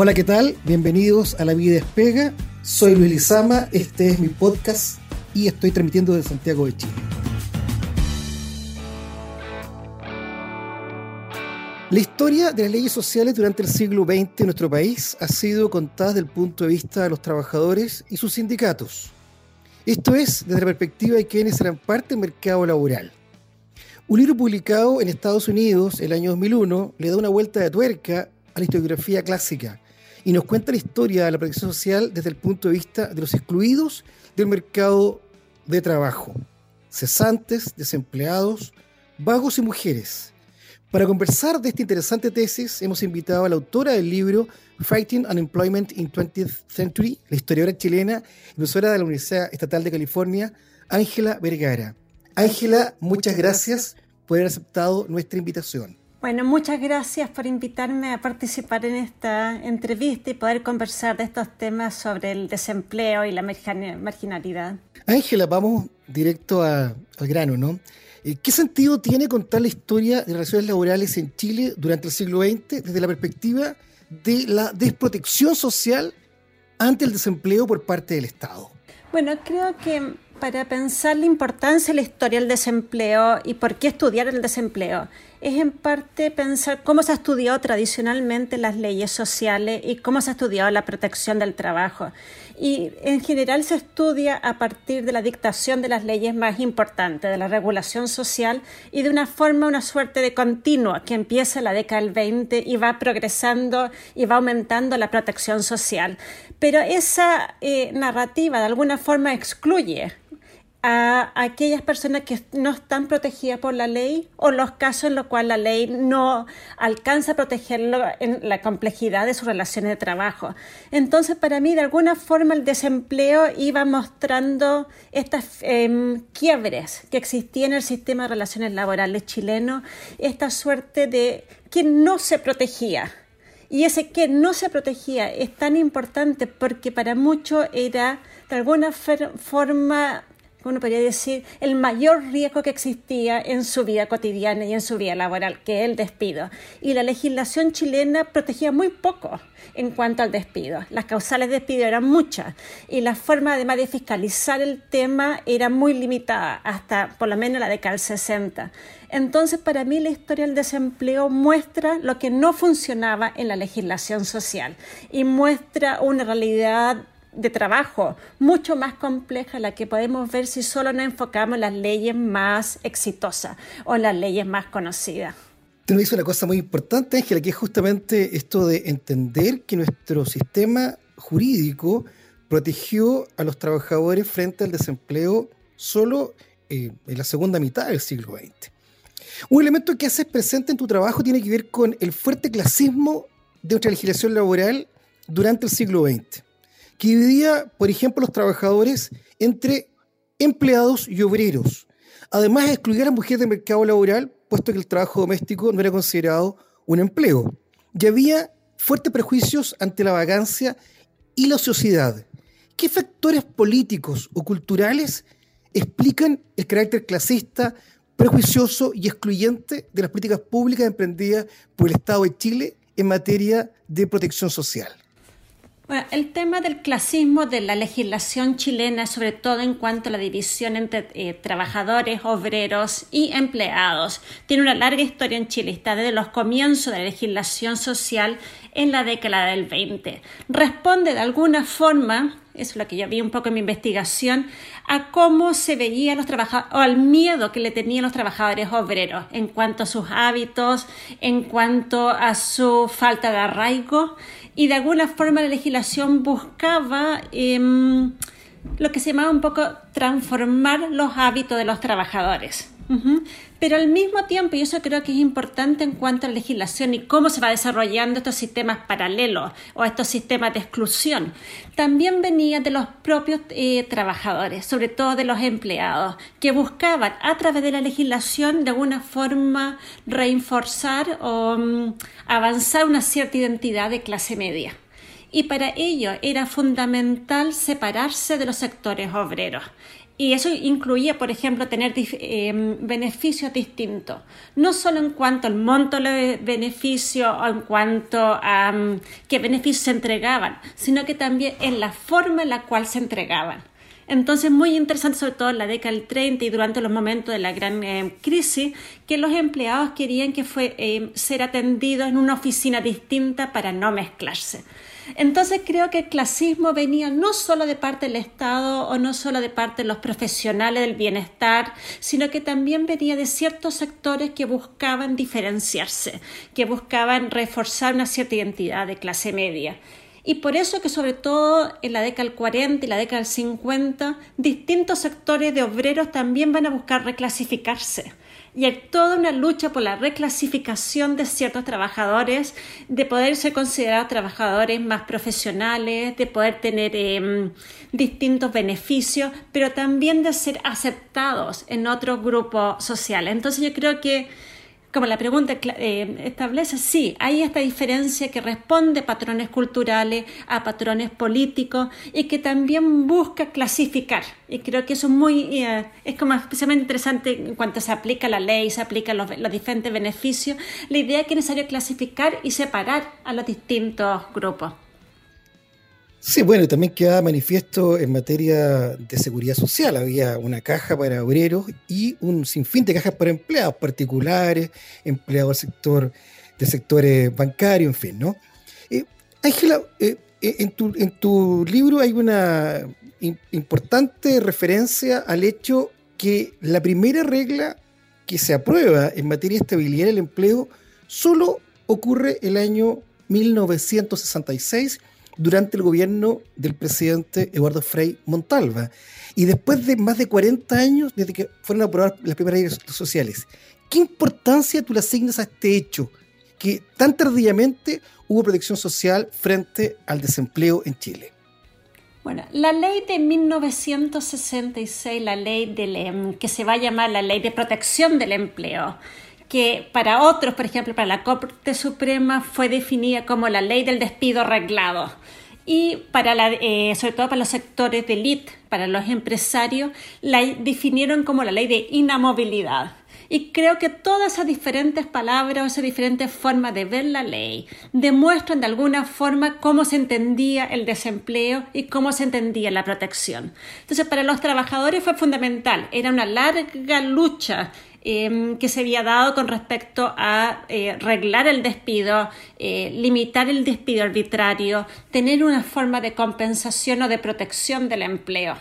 Hola, ¿qué tal? Bienvenidos a La Vida Despega. Soy Luis Lizama, este es mi podcast y estoy transmitiendo desde Santiago de Chile. La historia de las leyes sociales durante el siglo XX en nuestro país ha sido contada desde el punto de vista de los trabajadores y sus sindicatos. Esto es desde la perspectiva de quienes eran parte del mercado laboral. Un libro publicado en Estados Unidos el año 2001 le da una vuelta de tuerca a la historiografía clásica y nos cuenta la historia de la protección social desde el punto de vista de los excluidos del mercado de trabajo, cesantes, desempleados, vagos y mujeres. Para conversar de esta interesante tesis, hemos invitado a la autora del libro Fighting Unemployment in 20th Century, la historiadora chilena y profesora de la Universidad Estatal de California, Ángela Vergara. Ángela, muchas gracias por haber aceptado nuestra invitación. Bueno, muchas gracias por invitarme a participar en esta entrevista y poder conversar de estos temas sobre el desempleo y la marginalidad. Ángela, vamos directo al grano, ¿no? Eh, ¿Qué sentido tiene contar la historia de relaciones laborales en Chile durante el siglo XX desde la perspectiva de la desprotección social ante el desempleo por parte del Estado? Bueno, creo que para pensar la importancia de la historia del desempleo y por qué estudiar el desempleo, es en parte pensar cómo se ha estudiado tradicionalmente las leyes sociales y cómo se ha estudiado la protección del trabajo. Y en general se estudia a partir de la dictación de las leyes más importantes, de la regulación social y de una forma, una suerte de continuo que empieza la década del 20 y va progresando y va aumentando la protección social. Pero esa eh, narrativa de alguna forma excluye a aquellas personas que no están protegidas por la ley o los casos en los cuales la ley no alcanza a protegerlo en la complejidad de sus relaciones de trabajo. Entonces, para mí, de alguna forma, el desempleo iba mostrando estas em, quiebres que existían en el sistema de relaciones laborales chileno, esta suerte de que no se protegía. Y ese que no se protegía es tan importante porque para muchos era de alguna forma uno podría decir, el mayor riesgo que existía en su vida cotidiana y en su vida laboral, que es el despido. Y la legislación chilena protegía muy poco en cuanto al despido. Las causales de despido eran muchas y la forma además de fiscalizar el tema era muy limitada, hasta por lo menos la década del 60. Entonces, para mí la historia del desempleo muestra lo que no funcionaba en la legislación social y muestra una realidad de trabajo mucho más compleja la que podemos ver si solo nos enfocamos en las leyes más exitosas o las leyes más conocidas. Usted me dice una cosa muy importante, Ángela, que es justamente esto de entender que nuestro sistema jurídico protegió a los trabajadores frente al desempleo solo eh, en la segunda mitad del siglo XX. Un elemento que haces presente en tu trabajo tiene que ver con el fuerte clasismo de nuestra legislación laboral durante el siglo XX que dividía, por ejemplo, los trabajadores entre empleados y obreros. Además de excluir a las mujeres del mercado laboral, puesto que el trabajo doméstico no era considerado un empleo. Y había fuertes prejuicios ante la vagancia y la ociosidad. ¿Qué factores políticos o culturales explican el carácter clasista, prejuicioso y excluyente de las políticas públicas emprendidas por el Estado de Chile en materia de protección social? Bueno, el tema del clasismo de la legislación chilena, sobre todo en cuanto a la división entre eh, trabajadores, obreros y empleados, tiene una larga historia en Chile. Está desde los comienzos de la legislación social en la década del 20. Responde de alguna forma, eso es lo que yo vi un poco en mi investigación, a cómo se veían los trabajadores, o al miedo que le tenían los trabajadores obreros en cuanto a sus hábitos, en cuanto a su falta de arraigo y de alguna forma la legislación buscaba em, lo que se llamaba un poco transformar los hábitos de los trabajadores. Pero al mismo tiempo, y eso creo que es importante en cuanto a la legislación y cómo se va desarrollando estos sistemas paralelos o estos sistemas de exclusión, también venía de los propios eh, trabajadores, sobre todo de los empleados, que buscaban a través de la legislación de alguna forma reforzar o mm, avanzar una cierta identidad de clase media. Y para ello era fundamental separarse de los sectores obreros Y eso incluía, por ejemplo, tener eh, beneficios distintos, no solo en cuanto al monto de beneficio o en cuanto a mm, qué beneficios se entregaban, sino que también en la forma en la cual se entregaban. Entonces, muy interesante, sobre todo en la década del 30 y durante los momentos de la gran eh, crisis, que los empleados querían que fue, eh, ser atendidos en una oficina distinta para no mezclarse. Entonces creo que el clasismo venía no solo de parte del Estado o no solo de parte de los profesionales del bienestar, sino que también venía de ciertos sectores que buscaban diferenciarse, que buscaban reforzar una cierta identidad de clase media. Y por eso que sobre todo en la década del 40 y la década del 50, distintos sectores de obreros también van a buscar reclasificarse y hay toda una lucha por la reclasificación de ciertos trabajadores, de poder ser considerados trabajadores más profesionales, de poder tener em, distintos beneficios, pero también de ser aceptados en otros grupos sociales. Entonces yo creo que como la pregunta eh, establece, sí, hay esta diferencia que responde a patrones culturales, a patrones políticos y que también busca clasificar. Y creo que eso es muy, eh, es como especialmente interesante en cuanto se aplica la ley, se aplican los, los diferentes beneficios. La idea es que es necesario clasificar y separar a los distintos grupos. Sí, bueno, también quedaba manifiesto en materia de seguridad social. Había una caja para obreros y un sinfín de cajas para empleados particulares, empleados del sector, de sectores bancarios, en fin, ¿no? Eh, Ángela, eh, eh, en, tu, en tu libro hay una importante referencia al hecho que la primera regla que se aprueba en materia de estabilidad del empleo solo ocurre el año 1966 durante el gobierno del presidente Eduardo Frei Montalva. Y después de más de 40 años desde que fueron aprobadas las primeras leyes sociales, ¿qué importancia tú le asignas a este hecho? Que tan tardíamente hubo protección social frente al desempleo en Chile. Bueno, la ley de 1966, la ley del, em, que se va a llamar la ley de protección del empleo, que para otros, por ejemplo, para la Corte Suprema fue definida como la ley del despido arreglado. Y para eh, sobre todo para los sectores de élite, para los empresarios, la definieron como la ley de inamovilidad. Y creo que todas esas diferentes palabras, esas diferentes formas de ver la ley, demuestran de alguna forma cómo se entendía el desempleo y cómo se entendía la protección. Entonces, para los trabajadores fue fundamental. Era una larga lucha Em, que se había dado con respecto a eh, el despido, eh, limitar el despido arbitrario, tener una forma de compensación o de protección del empleo.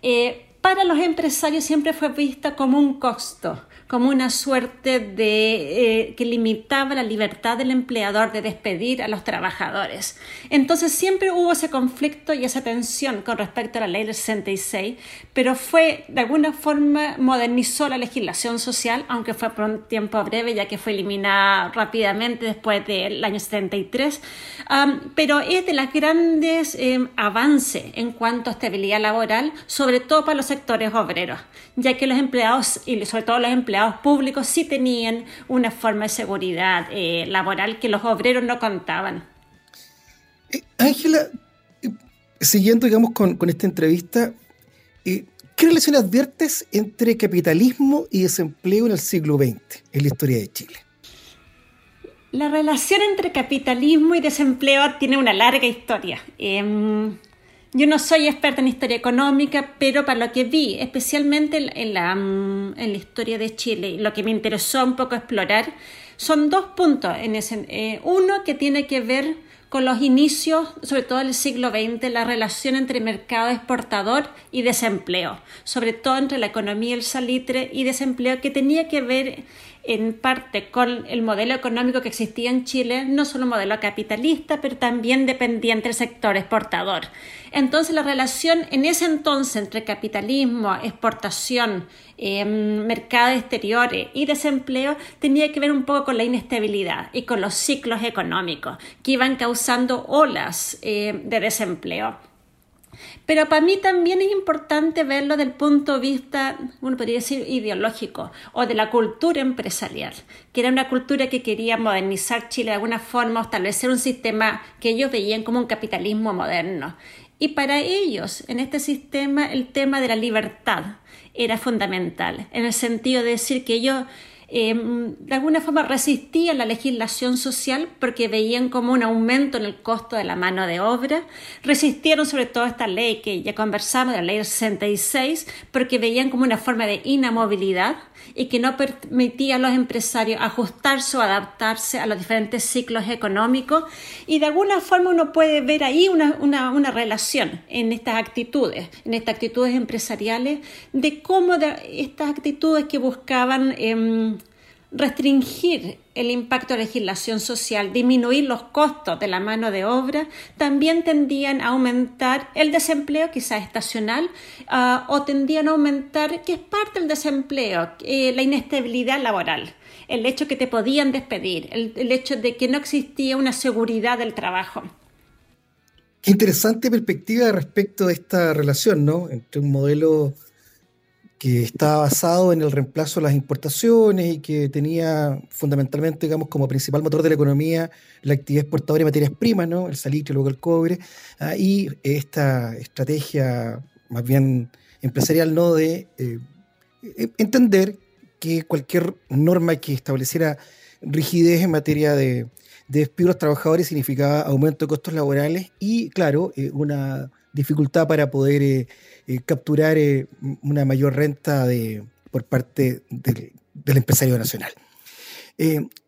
Eh, para los empresarios siempre fue vista como un costo como una suerte de eh, que limitaba la libertad del empleador de despedir a los trabajadores. Entonces siempre hubo ese conflicto y esa tensión con respecto a la ley del 66, pero fue de alguna forma modernizó la legislación social, aunque fue por un tiempo breve ya que fue eliminada rápidamente después del año 73, pero es de los grandes em, avances en cuanto a estabilidad laboral, sobre todo para los sectores obreros, ya que los empleados y sobre todo los empleados públicos sí tenían una forma de seguridad eh, laboral que los obreros no contaban. Eh, Ángela, eh, siguiendo digamos con, esta entrevista, ¿qué relación adviertes entre capitalismo y desempleo en el siglo XX en la historia de Chile? La relación entre capitalismo y desempleo tiene una larga historia. Em, yo no soy experta en historia económica, pero para lo que vi, especialmente en la, mm, en la historia de Chile, lo que me interesó un poco explorar, son dos puntos. En ese, eh, uno que tiene que ver con los inicios, sobre todo del siglo XX, la relación entre mercado exportador y desempleo, sobre todo entre la economía del salitre y desempleo, que tenía que ver en parte con el modelo económico que existía en Chile, no solo modelo capitalista, pero también dependiente del sector exportador. Entonces la relación en ese entonces entre capitalismo, exportación, eh, mercados exteriores y desempleo tenía que ver un poco con la inestabilidad y con los ciclos económicos que iban causando olas eh, de desempleo. Pero para mí también es importante verlo desde el punto de vista, uno podría decir, ideológico o de la cultura empresarial, que era una cultura que quería modernizar Chile de alguna forma, establecer un sistema que ellos veían como un capitalismo moderno. Y para ellos, en este sistema, el tema de la libertad era fundamental, en el sentido de decir que ellos Em, de alguna forma resistían la legislación social porque veían como un aumento en el costo de la mano de obra, resistieron sobre todo esta ley que ya conversamos, la ley 66, porque veían como una forma de inamovilidad y que no permitía a los empresarios ajustarse o adaptarse a los diferentes ciclos económicos. Y de alguna forma uno puede ver ahí una, una, relación en estas actitudes, en estas actitudes empresariales, de cómo estas actitudes que buscaban em, restringir el impacto de la legislación social, disminuir los costos de la mano de obra, también tendían a aumentar el desempleo, quizás estacional, ah, o tendían a aumentar, que es parte del desempleo, eh, la inestabilidad laboral, el hecho que te podían despedir, el, el hecho de que no existía una seguridad del trabajo. Qué interesante perspectiva respecto de esta relación, ¿no? Entre un modelo que estaba basado en el reemplazo de las importaciones y que tenía fundamentalmente, digamos, como principal motor de la economía la actividad exportadora de materias primas, ¿no? el salitre, luego el cobre, ah, y esta estrategia más bien empresarial, ¿no? de eh, e, entender que cualquier norma que estableciera rigidez en materia de, de despido los trabajadores significaba aumento de costos laborales y, claro, eh, una dificultad para poder eh, eh, capturar eh, una mayor renta de, por parte del, empresario nacional.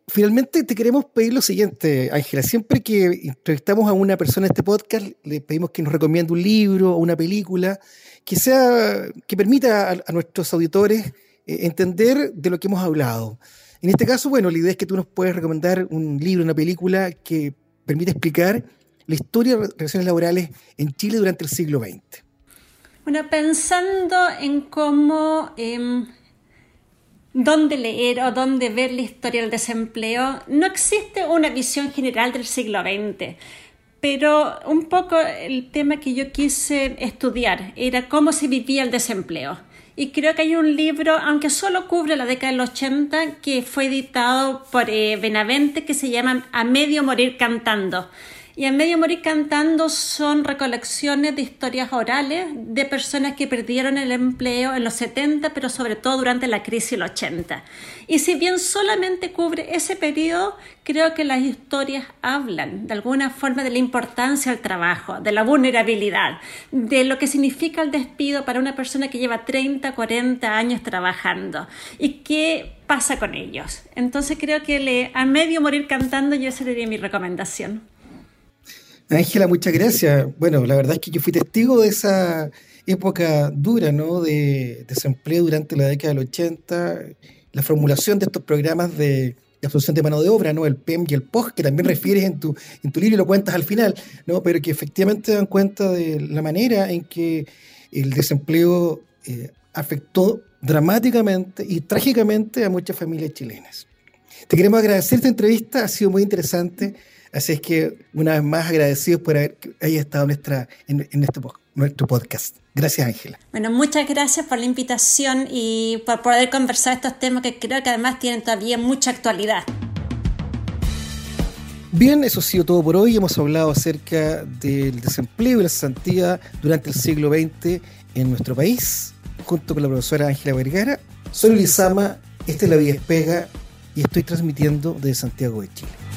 Finalmente te queremos pedir lo siguiente, Ángela. Siempre que entrevistamos a una persona en este podcast, le pedimos que nos recomiende un libro o una película que sea que permita a, nuestros auditores entender de lo que hemos hablado. En este caso, bueno, la idea es que tú nos puedes recomendar un libro, una película que permita explicar la historia de relaciones laborales en Chile durante el siglo XX. Bueno, pensando en cómo, em, dónde leer o dónde ver la historia del desempleo, no existe una visión general del siglo XX, pero un poco el tema que yo quise estudiar era cómo se vivía el desempleo. Y creo que hay un libro, aunque solo cubre la década del 80, que fue editado por eh, Benavente, que se llama A medio morir cantando y en medio morir cantando son recolecciones de historias orales de personas que perdieron el empleo en los 70, pero sobre todo durante la crisis del 80. Y si bien solamente cubre ese periodo, creo que las historias hablan de alguna forma de la importancia del trabajo, de la vulnerabilidad, de lo que significa el despido para una persona que lleva 30, 40 años trabajando y qué pasa con ellos. Entonces creo que le, a medio morir cantando yo sería mi recomendación. Ángela, muchas gracias. Bueno, la verdad es que yo fui testigo de esa época dura, ¿no? De desempleo durante la década del 80, la formulación de estos programas de, absorción de mano de obra, ¿no? El PEM y el POG, que también refieres en tu, en tu libro y lo cuentas al final, ¿no? Pero que efectivamente dan cuenta de la manera en que el desempleo eh, afectó dramáticamente y trágicamente a muchas familias chilenas. Te queremos agradecer esta entrevista, ha sido muy interesante. Así es que una vez más agradecidos por haber haya estado nuestra, en, en este, nuestro podcast. Gracias, Ángela. Bueno, muchas gracias por la invitación y por poder conversar estos temas que creo que además tienen todavía mucha actualidad. Bien, eso ha sido todo por hoy. Hemos hablado acerca del desempleo y la cesantía durante el siglo XX en nuestro país, junto con la profesora Ángela Vergara. Soy Lizama, esta es La Vía Espega y estoy transmitiendo desde Santiago de Chile.